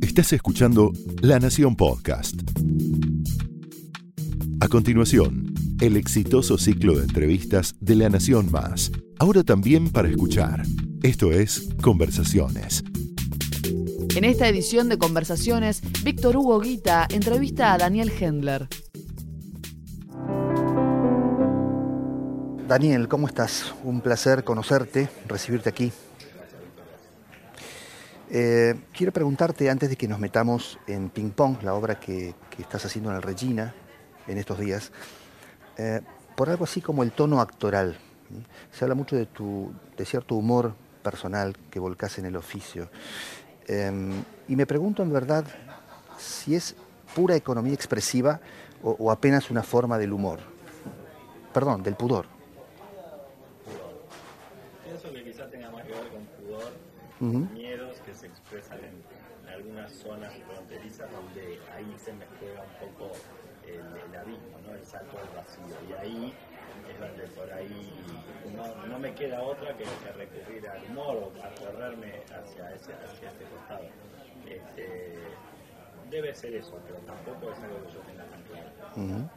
Estás escuchando La Nación Podcast. A continuación, el exitoso ciclo de entrevistas de La Nación Más. Ahora también para escuchar. Esto es Conversaciones. En esta edición de Conversaciones, Víctor Hugo Guita entrevista a Daniel Hendler. Daniel, ¿cómo estás? Un placer conocerte, recibirte aquí. Eh, quiero preguntarte, antes de que nos metamos en Ping Pong, la obra que, estás haciendo en el Regina en estos días, eh, por algo así como el tono actoral. Se habla mucho de, tu, de cierto humor personal que volcás en el oficio. Em, y me pregunto en verdad si es pura economía expresiva o, apenas una forma del humor. Perdón, del pudor. Pienso que quizá tenga más que ver con pudor, expresan en, algunas zonas fronterizas donde ahí se me juega un poco el, abismo, ¿no? el salto al vacío. Y ahí es donde por ahí no, me queda otra que, recurrir al humor o a correrme hacia ese, hacia este costado. Este, debe ser eso, pero tampoco es algo que yo tenga tan claro.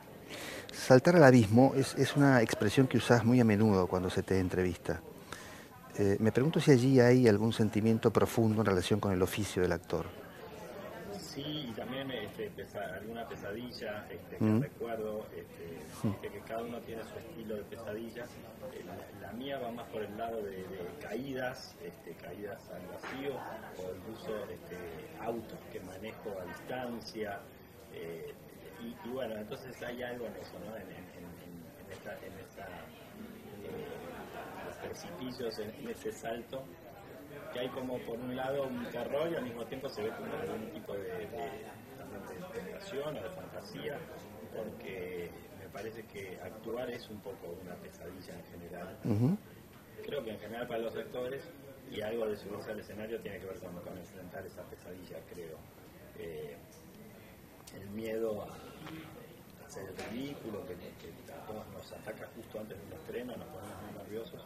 Saltar al abismo es, es, una expresión que usás muy a menudo cuando se te entrevista. Eh, me pregunto si allí hay algún sentimiento profundo en relación con el oficio del actor. Sí, y también este, alguna pesadilla este, que recuerdo, este, que cada uno tiene su estilo de pesadilla. Eh, la, mía va más por el lado de, caídas, este, caídas al vacío, o incluso este, autos que manejo a distancia. Eh, y, bueno, entonces hay algo en eso, ¿no? En, esta, en esta precipicios en, ese salto, que hay como por un lado un terror y al mismo tiempo se ve como algún tipo de, de, tentación o de fantasía, porque me parece que actuar es un poco una pesadilla en general. Creo que en general para los actores y algo de subirse al escenario tiene que ver con, enfrentar esa pesadilla, creo. Eh, el miedo a hacer el ridículo, que, a todos nos ataca justo antes de un estreno, nos ponemos muy nerviosos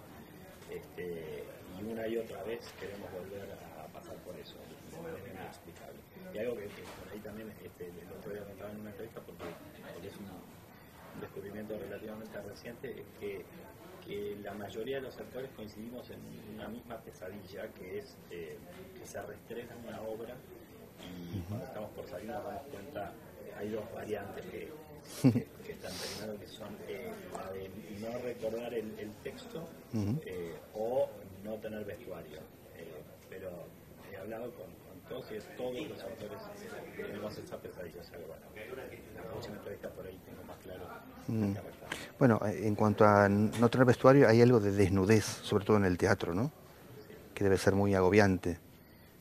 este, y una y otra vez queremos volver a, pasar por eso de manera inexplicable. Y algo que, por ahí también este, el otro día contaba en una entrevista porque, es un, descubrimiento relativamente reciente, es que, la mayoría de los actores coincidimos en una misma pesadilla, que es eh, que se restrena una obra y cuando estamos por salir nos damos cuenta, hay dos variantes que que, están terminando, que son eh, de no recordar el, texto eh, o no tener vestuario. Eh, pero he hablado con, todos y todos los autores tenemos esa pesadilla. Bueno, la próxima entrevista por ahí tengo más claro. Bueno, en cuanto a no tener vestuario, hay algo de desnudez, sobre todo en el teatro, ¿no? Que debe ser muy agobiante.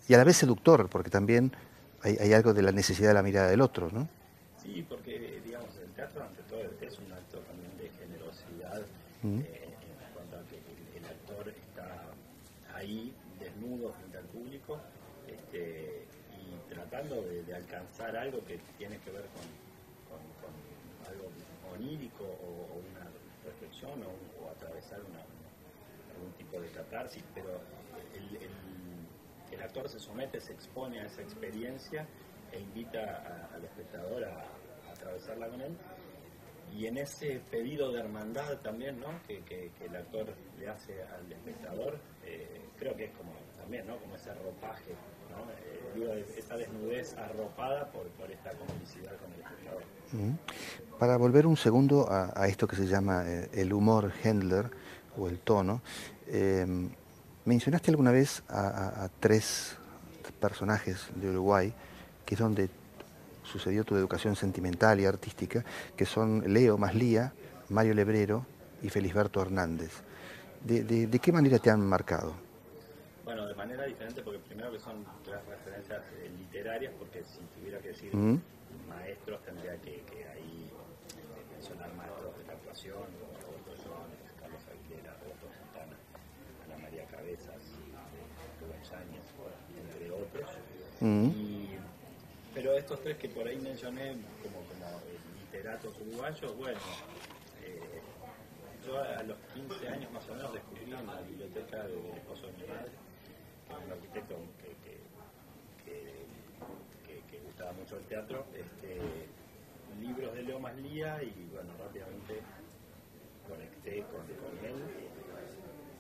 Y a la vez seductor, porque también hay, hay algo de la necesidad de la mirada del otro, ¿no? Sí, porque teatro ante todo es un acto también de generosidad eh, en cuanto a que el, actor está ahí desnudo frente al público este, y tratando de, alcanzar algo que tiene que ver con, algo onírico o, una reflexión o, atravesar algún tipo de catarsis, pero el, el, actor se somete, se expone a esa experiencia e invita al espectador a, atravesarla con él. Y en ese pedido de hermandad también, ¿no? Que, que, el actor le hace al espectador, eh, creo que es como también, ¿no? Como ese ropaje, ¿no? Eh, esa desnudez arropada por, esta complicidad con el espectador. Para volver un segundo a, esto que se llama eh, el humor Handler o el tono, mencionaste alguna vez a, a tres personajes de Uruguay que es donde sucedió tu educación sentimental y artística, que son Leo Maslía, Mario Lebrero y Felisberto Hernández. ¿De, qué manera te han marcado? Bueno, de manera diferente, porque primero que son las referencias eh, literarias, porque si tuviera que decir maestros, tendría que, ahí eh, mencionar maestros de la actuación, como Roberto Jones, Carlos Aguilera, Roberto Santana, Ana María Cabezas, Rubén Sáñez, entre otros. Pero estos tres que por ahí mencioné como, como literatos uruguayos, bueno, eh, yo a los 15 años más o menos descubrí en la biblioteca de esposo de mi madre, que es un arquitecto que, gustaba mucho el teatro, este, libros de Leo Maslía y bueno, rápidamente conecté con, él.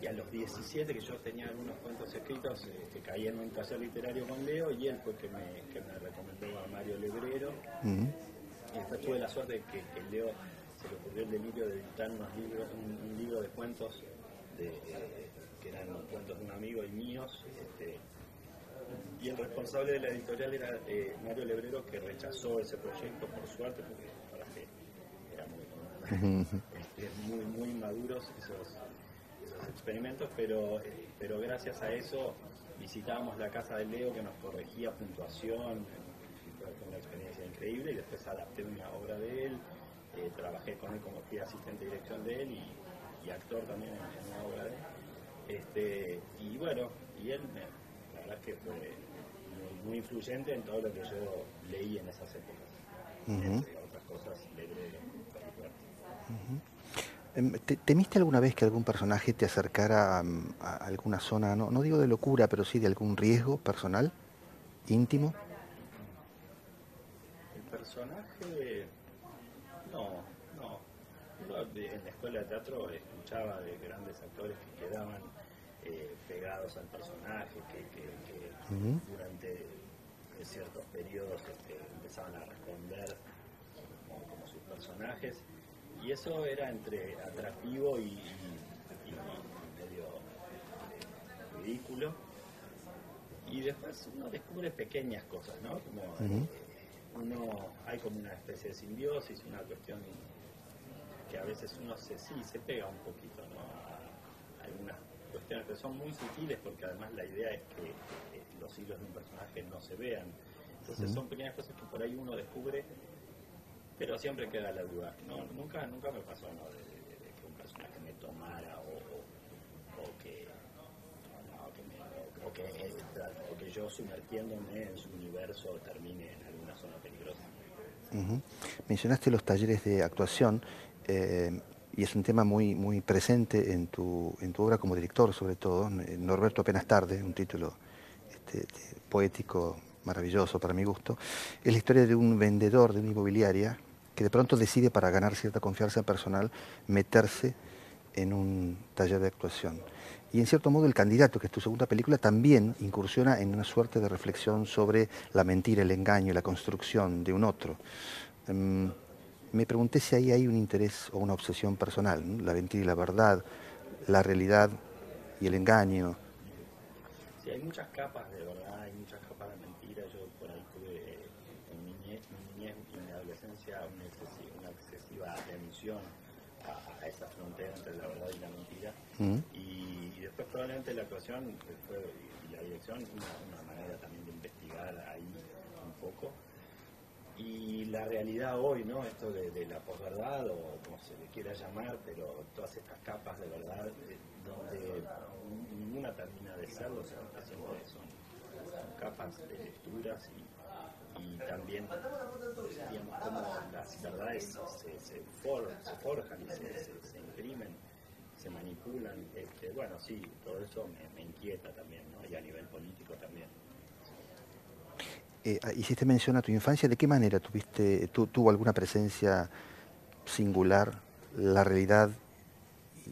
Y a los 17, que yo tenía algunos cuentos escritos, este, caí en un taller literario con Leo y él fue que me, que me recomendó a Mario Lebrero. Y después tuve la suerte de que, Leo se le ocurrió el delirio de editar unos libros, un, libro de cuentos de, que eran cuentos de un amigo y míos. Este, y el responsable de la editorial era eh, Mario Lebrero, que rechazó ese proyecto, por suerte, porque para que era muy, este, muy, muy maduros esos, experimentos, pero, pero gracias a eso visitábamos la casa de Leo que nos corregía puntuación, fue una experiencia increíble, y después adapté una obra de él, eh, trabajé con él como fui asistente de dirección de él y, actor también en, una obra de él. Este, y bueno, y él me, la verdad es que fue muy, influyente en todo lo que yo leí en esas épocas. Entre otras cosas, lebrero, em, ¿Temiste alguna vez que algún personaje te acercara a, alguna zona, no, no digo de locura, pero sí de algún riesgo personal, íntimo? El personaje, no, no. en la escuela de teatro escuchaba de grandes actores que quedaban eh, pegados al personaje, que, durante ciertos periodos este, empezaban a responder como, sus personajes. Y eso era entre atractivo y, medio eh, ridículo. Y después uno descubre pequeñas cosas, ¿no? Como eh, uno, hay como una especie de simbiosis, una cuestión que a veces uno se, sí, se pega un poquito, ¿no? A algunas cuestiones que son muy sutiles porque además la idea es que eh, los hilos de un personaje no se vean. Entonces son pequeñas cosas que por ahí uno descubre, pero siempre queda la duda. No, nunca, nunca me pasó ¿no? de, que un personaje me tomara o, que, o, que, yo sumergiéndome en su universo termine en alguna zona peligrosa. Mencionaste los talleres de actuación. Eh, y es un tema muy, muy presente en tu, en tu obra como director, sobre todo. Norberto apenas tarde, un título este, poético maravilloso para mi gusto. Es la historia de un vendedor de una inmobiliaria que de pronto decide, para ganar cierta confianza personal, meterse en un taller de actuación. Y en cierto modo el candidato, que es tu segunda película, también incursiona en una suerte de reflexión sobre la mentira, el engaño, la construcción de un otro. Em, me pregunté si ahí hay un interés o una obsesión personal, la mentira y la verdad, la realidad y el engaño. Hay muchas capas de verdad, muchas capas de mentira. Yo por ahí tuve en mi niñez, y en mi adolescencia una excesiva, atención a, esa frontera entre la verdad y la mentira. Y, después probablemente la actuación y la dirección, una, una manera también de investigar ahí un poco y la realidad hoy, ¿no? Esto de, la posverdad o como se le quiera llamar, pero todas estas capas de verdad eh, donde ninguna termina de serlo, son, son, capas de lecturas y, también digamos, cómo las verdades se, se, forjan y se, imprimen, se manipulan. Este, bueno, sí, todo eso me, me inquieta también, ¿no? Y a nivel político también eh, hiciste mención a tu infancia, ¿de qué manera tuviste, tuvo alguna presencia singular la realidad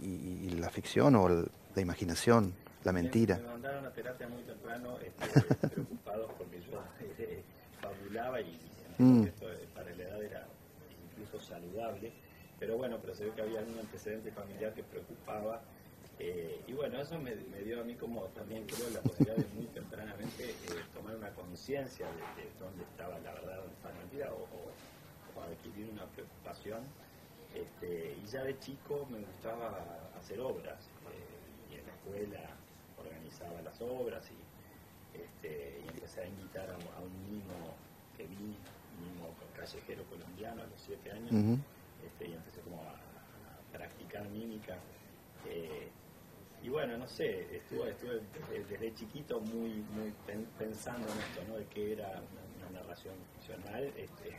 y, la ficción o la imaginación, la mentira? Me, mandaron a terapia muy temprano, este, preocupados porque yo eh, y mm. esto para la edad era incluso saludable, pero bueno, pero se ve que había un antecedente familiar que preocupaba eh, y bueno, eso me, dio a mí como también creo la posibilidad de muy tempranamente eh, tomar una conciencia de, dónde estaba la verdad, dónde estaba la mentira, o, adquirir una preocupación. Este, y ya de chico me gustaba hacer obras, eh, y en la escuela organizaba las obras y, este, empecé a invitar a, un niño que vi, niño callejero colombiano a los siete años, este, y empecé como a, practicar mímica. Y bueno, no sé, estuve, estuve desde, chiquito muy, muy pensando en esto, ¿no? De que era una, narración ficcional, este,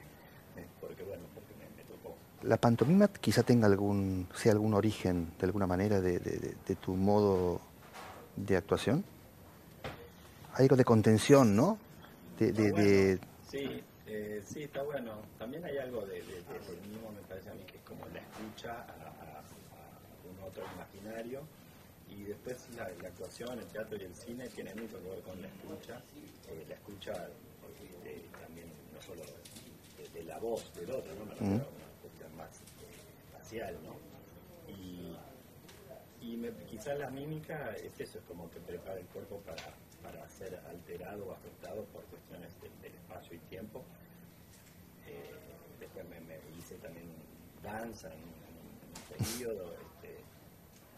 porque bueno, porque me, tocó. ¿La pantomima quizá tenga algún, sea algún origen, de alguna manera, de, tu modo de actuación? Hay algo de contención, ¿no? De, sí, Eh, sí, está bueno. También hay algo de, de, de, mismo, me parece a mí, que es como la escucha a, un otro imaginario. Y después la, actuación, el teatro y el cine tienen mucho que ver con la escucha. Eh, la escucha eh, también, no solo de, la voz del otro, ¿no? Me refiero a una cuestión más facial, ¿no? Y, y quizás la mímica es eso, es como que prepara el cuerpo para para ser alterado o afectado por cuestiones del espacio y tiempo. Eh, después me, hice también danza en, un periodo, este,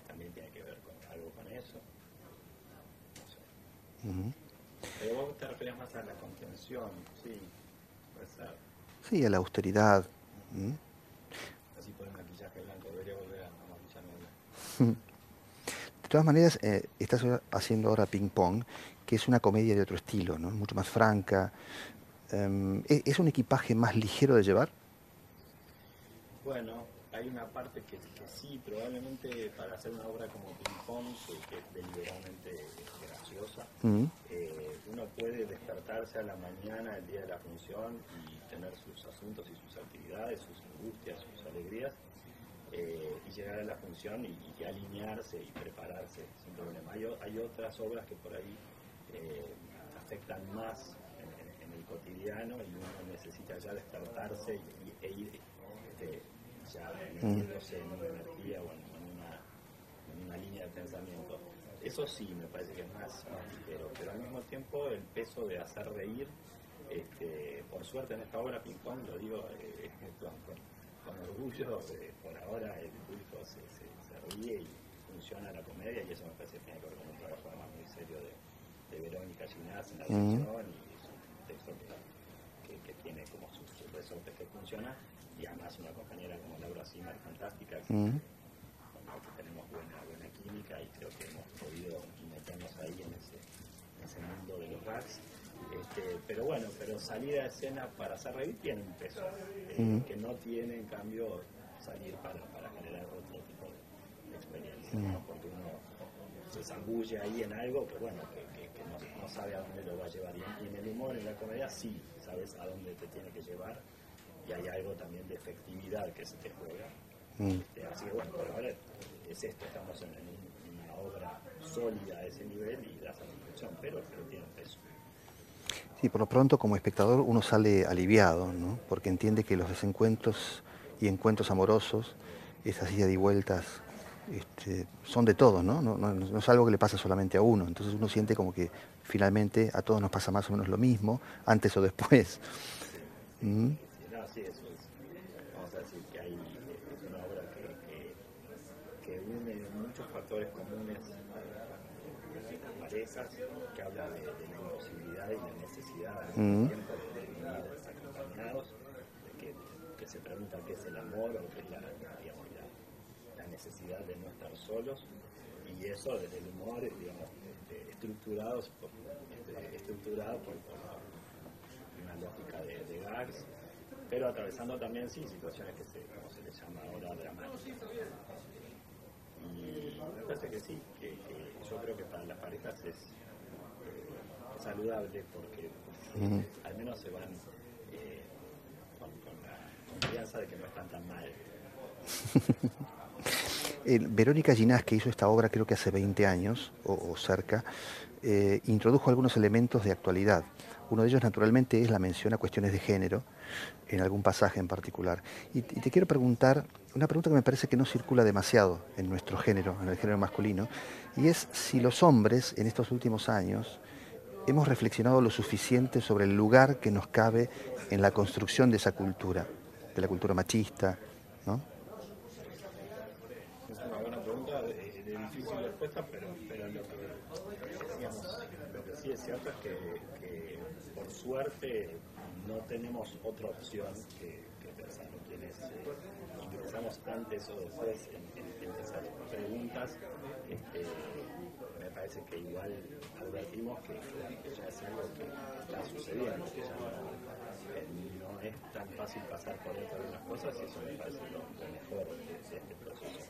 también tiene que ver con algo con eso. No sé. Pero vos te refieres más a la contención, sí, puede ser. Sí, a la austeridad. Así por el maquillaje blanco, debería volver a maquillarme De todas maneras, eh, estás haciendo ahora ping pong que es una comedia de otro estilo, ¿no? mucho más franca. Em, ¿e-, ¿Es un equipaje más ligero de llevar? Bueno, hay una parte que, sí, probablemente para hacer una obra como Ping Pong, que, es deliberadamente graciosa, mm. eh, uno puede despertarse a la mañana, el día de la función, y tener sus asuntos y sus actividades, sus angustias, sus alegrías, eh, y llegar a la función y, alinearse y prepararse sin problema. hay otras obras que por ahí eh, afectan más en, el cotidiano y uno necesita ya despertarse y, e ir este, ya metiéndose en una energía o en, una, línea de pensamiento. Eso sí me parece que es más, ligero, pero al mismo tiempo el peso de hacer reír, este, por suerte en esta obra Ping Pong, lo digo eh, con, orgullo, eh, por ahora el público se, ríe y funciona la comedia y eso me parece que tiene que ver con un trabajo además muy serio de, de Verónica Ginás en la dirección y es un texto que, que, tiene como sus, resortes que funciona y además una compañera como Laura Zimmer fantástica que, con la que tenemos buena, buena química y creo que hemos podido meternos ahí en ese, ese mundo de los gags este, pero bueno, pero salir a escena para hacer reír tiene un peso, eh, que no tiene en cambio salir para, para generar otro tipo de, experiencia, porque uno se zambulle ahí en algo que bueno, que, no, sabe a dónde lo va a llevar. Y, en el humor, en la comedia, sí, sabes a dónde te tiene que llevar. Y hay algo también de efectividad que se te juega. Mm. Este, así que bueno, por ahora es esto, estamos en, una obra sólida a ese nivel y la satisfacción, pero, pero tiene un peso. Sí, por lo pronto como espectador uno sale aliviado, ¿no? porque entiende que los desencuentros y encuentros amorosos, esas idas y vueltas este, son de todos, ¿no? No, ¿no? es algo que le pasa solamente a uno. Entonces uno siente como que finalmente a todos nos pasa más o menos lo mismo, antes o después. ¿Mm? sí, eso es. Vamos a decir que hay es una obra que, que, une muchos factores comunes a las parejas, que habla de, la imposibilidad y la necesidad al mismo tiempo de vivir acompañados, de que, que se pregunta qué es el amor o qué es la necesidad de no estar solos y eso desde el humor, digamos, este, estructurados por, este, estructurado por, una lógica de, gags, pero atravesando también sí situaciones que se, como se les llama ahora dramáticas. Y me parece que sí, que, yo creo que para las parejas es, eh, saludable porque al menos se van eh, con, la confianza de que no están tan mal. Verónica Ginás, que hizo esta obra creo que hace 20 años o, cerca, eh, introdujo algunos elementos de actualidad. Uno de ellos, naturalmente, es la mención a cuestiones de género, en algún pasaje en particular. Y, te quiero preguntar, una pregunta que me parece que no circula demasiado en nuestro género, en el género masculino, y es si los hombres en estos últimos años hemos reflexionado lo suficiente sobre el lugar que nos cabe en la construcción de esa cultura, de la cultura machista, ¿no? pero, pero lo, que, lo que sí es cierto es que, por suerte no tenemos otra opción que, pensar en quienes eh, ingresamos antes o después en, esas preguntas. Este, me parece que igual advertimos que, ya es algo que está sucediendo, que ya no, es tan fácil pasar por dentro de unas cosas y eso me parece lo, mejor de, este proceso.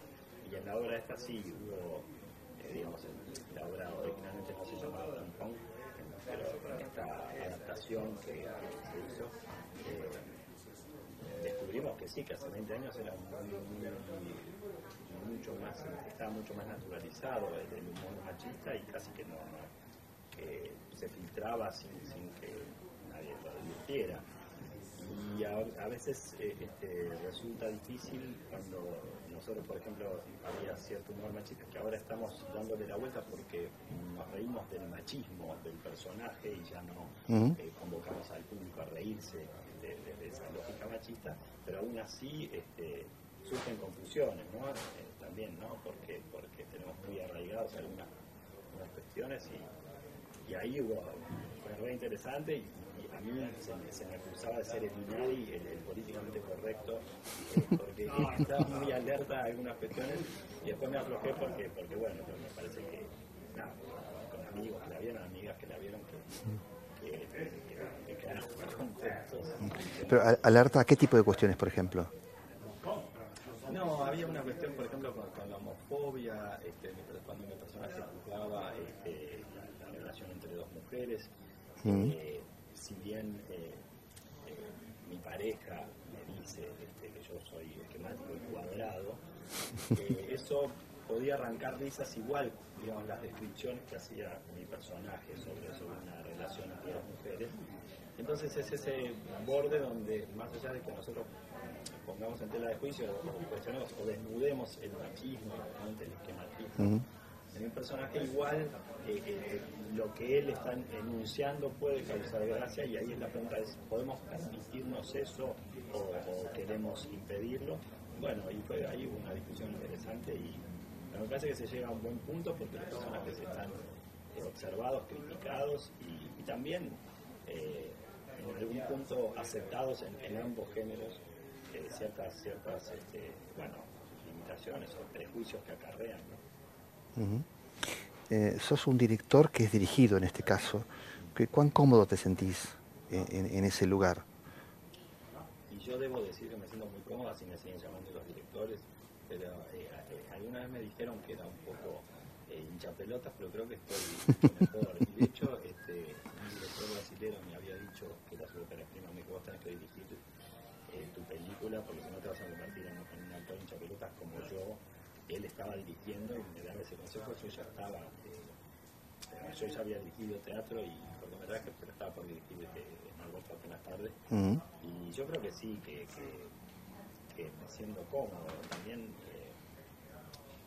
Y en la obra esta sí hubo digamos, la obra originalmente no se llamaba pero en esta adaptación que, se hizo, eh, descubrimos que sí, que hace 20 años era mucho más, estaba mucho más naturalizado el, humor machista y casi que no, se filtraba sin, sin que nadie lo advirtiera. Y a, veces eh, este, resulta difícil cuando nosotros, por ejemplo, había cierto humor machista que ahora estamos dándole la vuelta porque nos reímos del machismo del personaje y ya no eh, convocamos al público a reírse de, esa lógica machista, pero aún así este, surgen confusiones, ¿no? Eh, también, ¿no? Porque, porque tenemos muy arraigados algunas, cuestiones y, y ahí hubo, fue re interesante y, a mí se me, acusaba de ser el INADI, el, políticamente correcto, eh, porque estaba muy alerta a algunas cuestiones y después me aflojé porque, porque bueno, me parece que, nada, con amigos que la vieron, amigas que la vieron, que, que, quedaron contentos. Pero alerta a qué tipo de cuestiones, por ejemplo? No, había una cuestión, por ejemplo, con, la homofobia, este, cuando mi personaje juzgaba este, la, relación entre dos mujeres. Eh, si bien eh, eh, mi pareja me dice este, que yo soy esquemático y cuadrado, eh, eso podía arrancar risas igual, digamos, las descripciones que hacía mi personaje sobre, sobre una relación entre dos mujeres. Entonces es ese borde donde, más allá de que nosotros pongamos en tela de juicio o cuestionemos o desnudemos el machismo, el esquematismo, en un personaje igual eh, eh, lo que él está enunciando puede causar gracia y ahí la pregunta es, ¿podemos permitirnos eso o, queremos impedirlo? Bueno, y fue ahí una discusión interesante y me parece que se llega a un buen punto porque los personajes están eh, observados, criticados y, también en algún punto aceptados en, ambos géneros ciertas, ciertas este, bueno, limitaciones o prejuicios que acarrean. ¿no? Eh, sos un director que es dirigido en este caso. ¿Cuán cómodo te sentís en, ese lugar? Y yo debo decir que me siento muy cómoda si me siguen llamando los directores, pero eh, eh, alguna vez me dijeron que era un poco hincha pelotas, pero creo que estoy. Y de hecho, él estaba dirigiendo y me daba ese consejo, yo ya estaba, eh, yo ya había dirigido teatro y cortometraje, pero estaba por dirigir este, algo apenas tarde. Y yo creo que sí, que, que, me siento cómodo. También eh,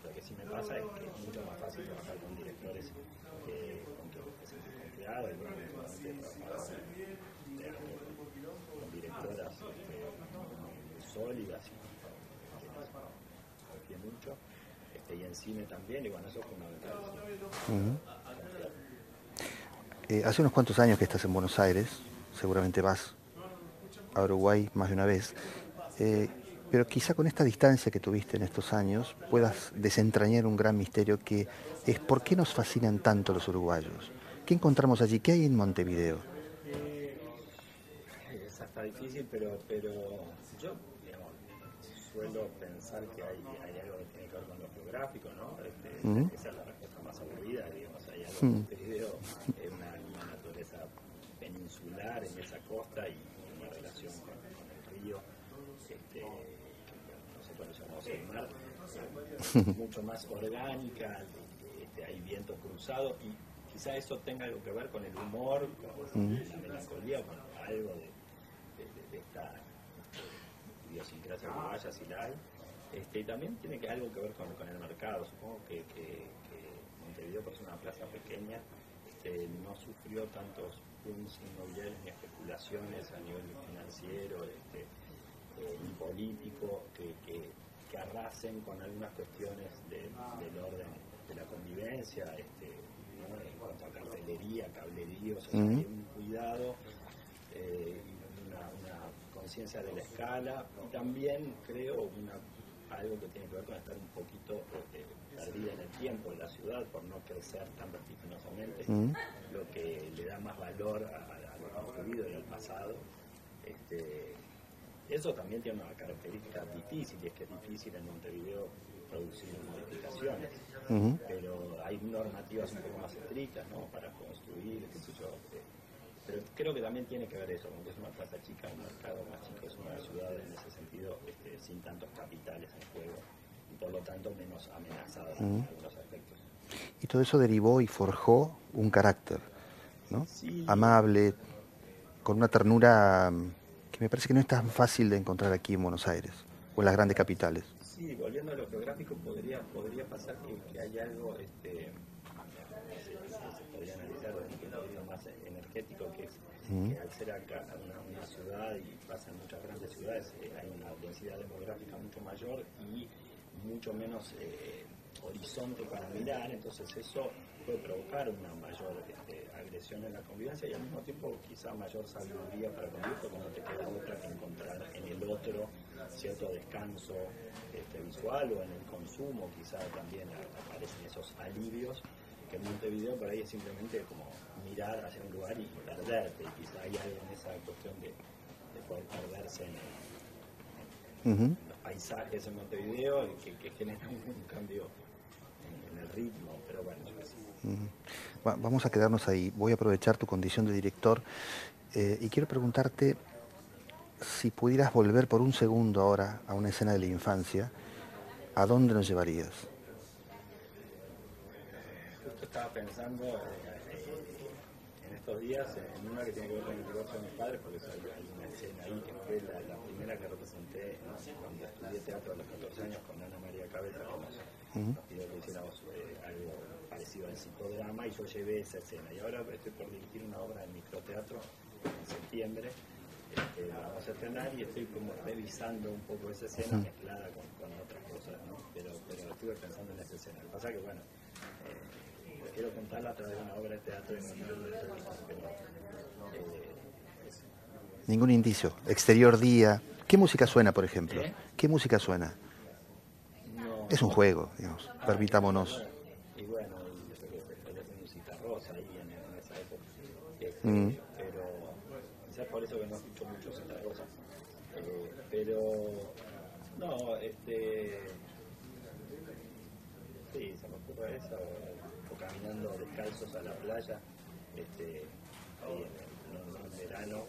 lo que sí me pasa es que es mucho más fácil trabajar con directores que con que te confiado y bueno, con directoras este, sólidas y confío mucho y en cine también, y bueno, eso es fundamental. Eh, hace unos cuantos años que estás en Buenos Aires, seguramente vas a Uruguay más de una vez, eh, pero quizá con esta distancia que tuviste en estos años puedas desentrañar un gran misterio que es por qué nos fascinan tanto los uruguayos. ¿Qué encontramos allí? ¿Qué hay en Montevideo? Eh, es hasta difícil, pero, pero yo suelo pensar que hay, hay algo que tiene que ver con lo geográfico, ¿no? Este, Esa es la respuesta más aburrida, digamos, hay algo mm. Montevideo, es una, una, naturaleza peninsular en esa costa y una relación con, con el río, este, nosotros llamamos el mar, mucho más orgánica, este, hay viento cruzado y quizá eso tenga algo que ver con el humor, con la melancolía, con algo de, de, de esta idiosincrasia uruguaya, si la hay. Este, y también tiene que algo que ver con, con el mercado. Supongo que, que, que, Montevideo, por ser una plaza pequeña, este, no sufrió tantos booms inmobiliarios ni especulaciones a nivel financiero este, eh, ni político que, que, arrasen con algunas cuestiones del orden de la convivencia, este, en cuanto a cartelería, cablería, o sea, hay un cuidado eh, conciencia de la escala y también creo una, algo que tiene que ver con estar un poquito eh, perdida en el tiempo en la ciudad por no crecer tan vertiginosamente, mm. lo que le da más valor a, lo construido y al pasado. Este, eso también tiene una característica difícil, y es que es difícil en Montevideo producir modificaciones. Pero hay normativas un poco más estrictas, ¿no? Para construir, qué sé yo. Pero creo que también tiene que ver eso, porque es una plaza chica, un mercado más chico, es una ciudad en ese sentido este, sin tantos capitales en juego y por lo tanto menos amenazada en algunos aspectos. Y todo eso derivó y forjó un carácter, ¿no? Amable, con una ternura mm, que me parece que no es tan fácil de encontrar aquí en Buenos Aires o en las grandes capitales. Sí, volviendo a lo geográfico, podría, podría pasar que, que hay algo, este, se, podría analizar desde un punto de vista más energético, que al ser acá una, ciudad y pasa en muchas grandes ciudades, eh, hay una densidad demográfica mucho mayor y mucho menos eh, horizonte para mirar, entonces eso puede provocar una mayor este, agresión en la convivencia y al mismo tiempo quizá mayor sabiduría para convivir porque no te queda otra que encontrar en el otro cierto descanso este, visual o en el consumo, quizá también aparecen esos alivios que en Montevideo por ahí es simplemente como mirar hacia un lugar y perderte, y quizá hay algo en esa cuestión de, poder perderse en, los paisajes en Montevideo que, que genera un cambio ritmo, pero bueno. Vamos a quedarnos ahí. Voy a aprovechar tu condición de director eh, y quiero preguntarte si pudieras volver por un segundo ahora a una escena de la infancia, ¿a dónde nos llevarías? Estaba pensando eh, en estos días en una que tiene que ver con el divorcio de mis padres, porque hay una escena ahí que fue la, primera que representé cuando estudié teatro a los 14 años con Ana María Cabeza, que nos, pidió que hiciéramos algo parecido al psicodrama y yo llevé esa escena. Y ahora estoy por dirigir una obra en microteatro en septiembre. Este, la vamos a estrenar y estoy como revisando un poco esa escena mezclada con, otras cosas, ¿no? Pero, pero estuve pensando en esa escena. Lo que pasa es que, bueno, eh, quiero contarla a través de una obra de teatro y no de eh, Ningún indicio. Exterior día. ¿Qué música suena, por ejemplo? ¿Eh? ¿Qué música suena? es un juego, digamos, permitámonos. Y bueno, yo sé que música rosa ahí en, esa época, este, mm. pero quizás por eso que no escucho mucho Cita Rosa. Eh, pero, no, este, sí, se me ocurre eso, caminando descalzos a la playa, este, ahí en, el verano,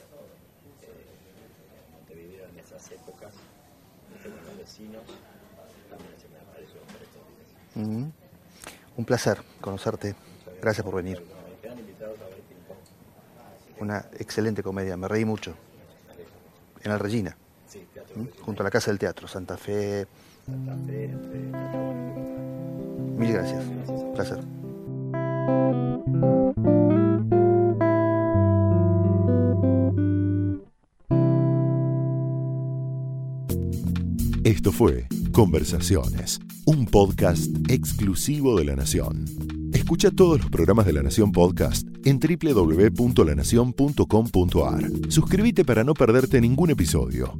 eh, Montevideo en esas épocas, con los vecinos, también se un placer conocerte. Gracias por venir. Una excelente comedia, me reí mucho. En el Regina, junto a la Casa del Teatro, Santa Fe. Mil gracias. Placer. Esto fue Conversaciones, un podcast exclusivo de La Nación. Escucha todos los programas de La Nación Podcast en www.lanacion.com.ar. Suscríbete para no perderte ningún episodio.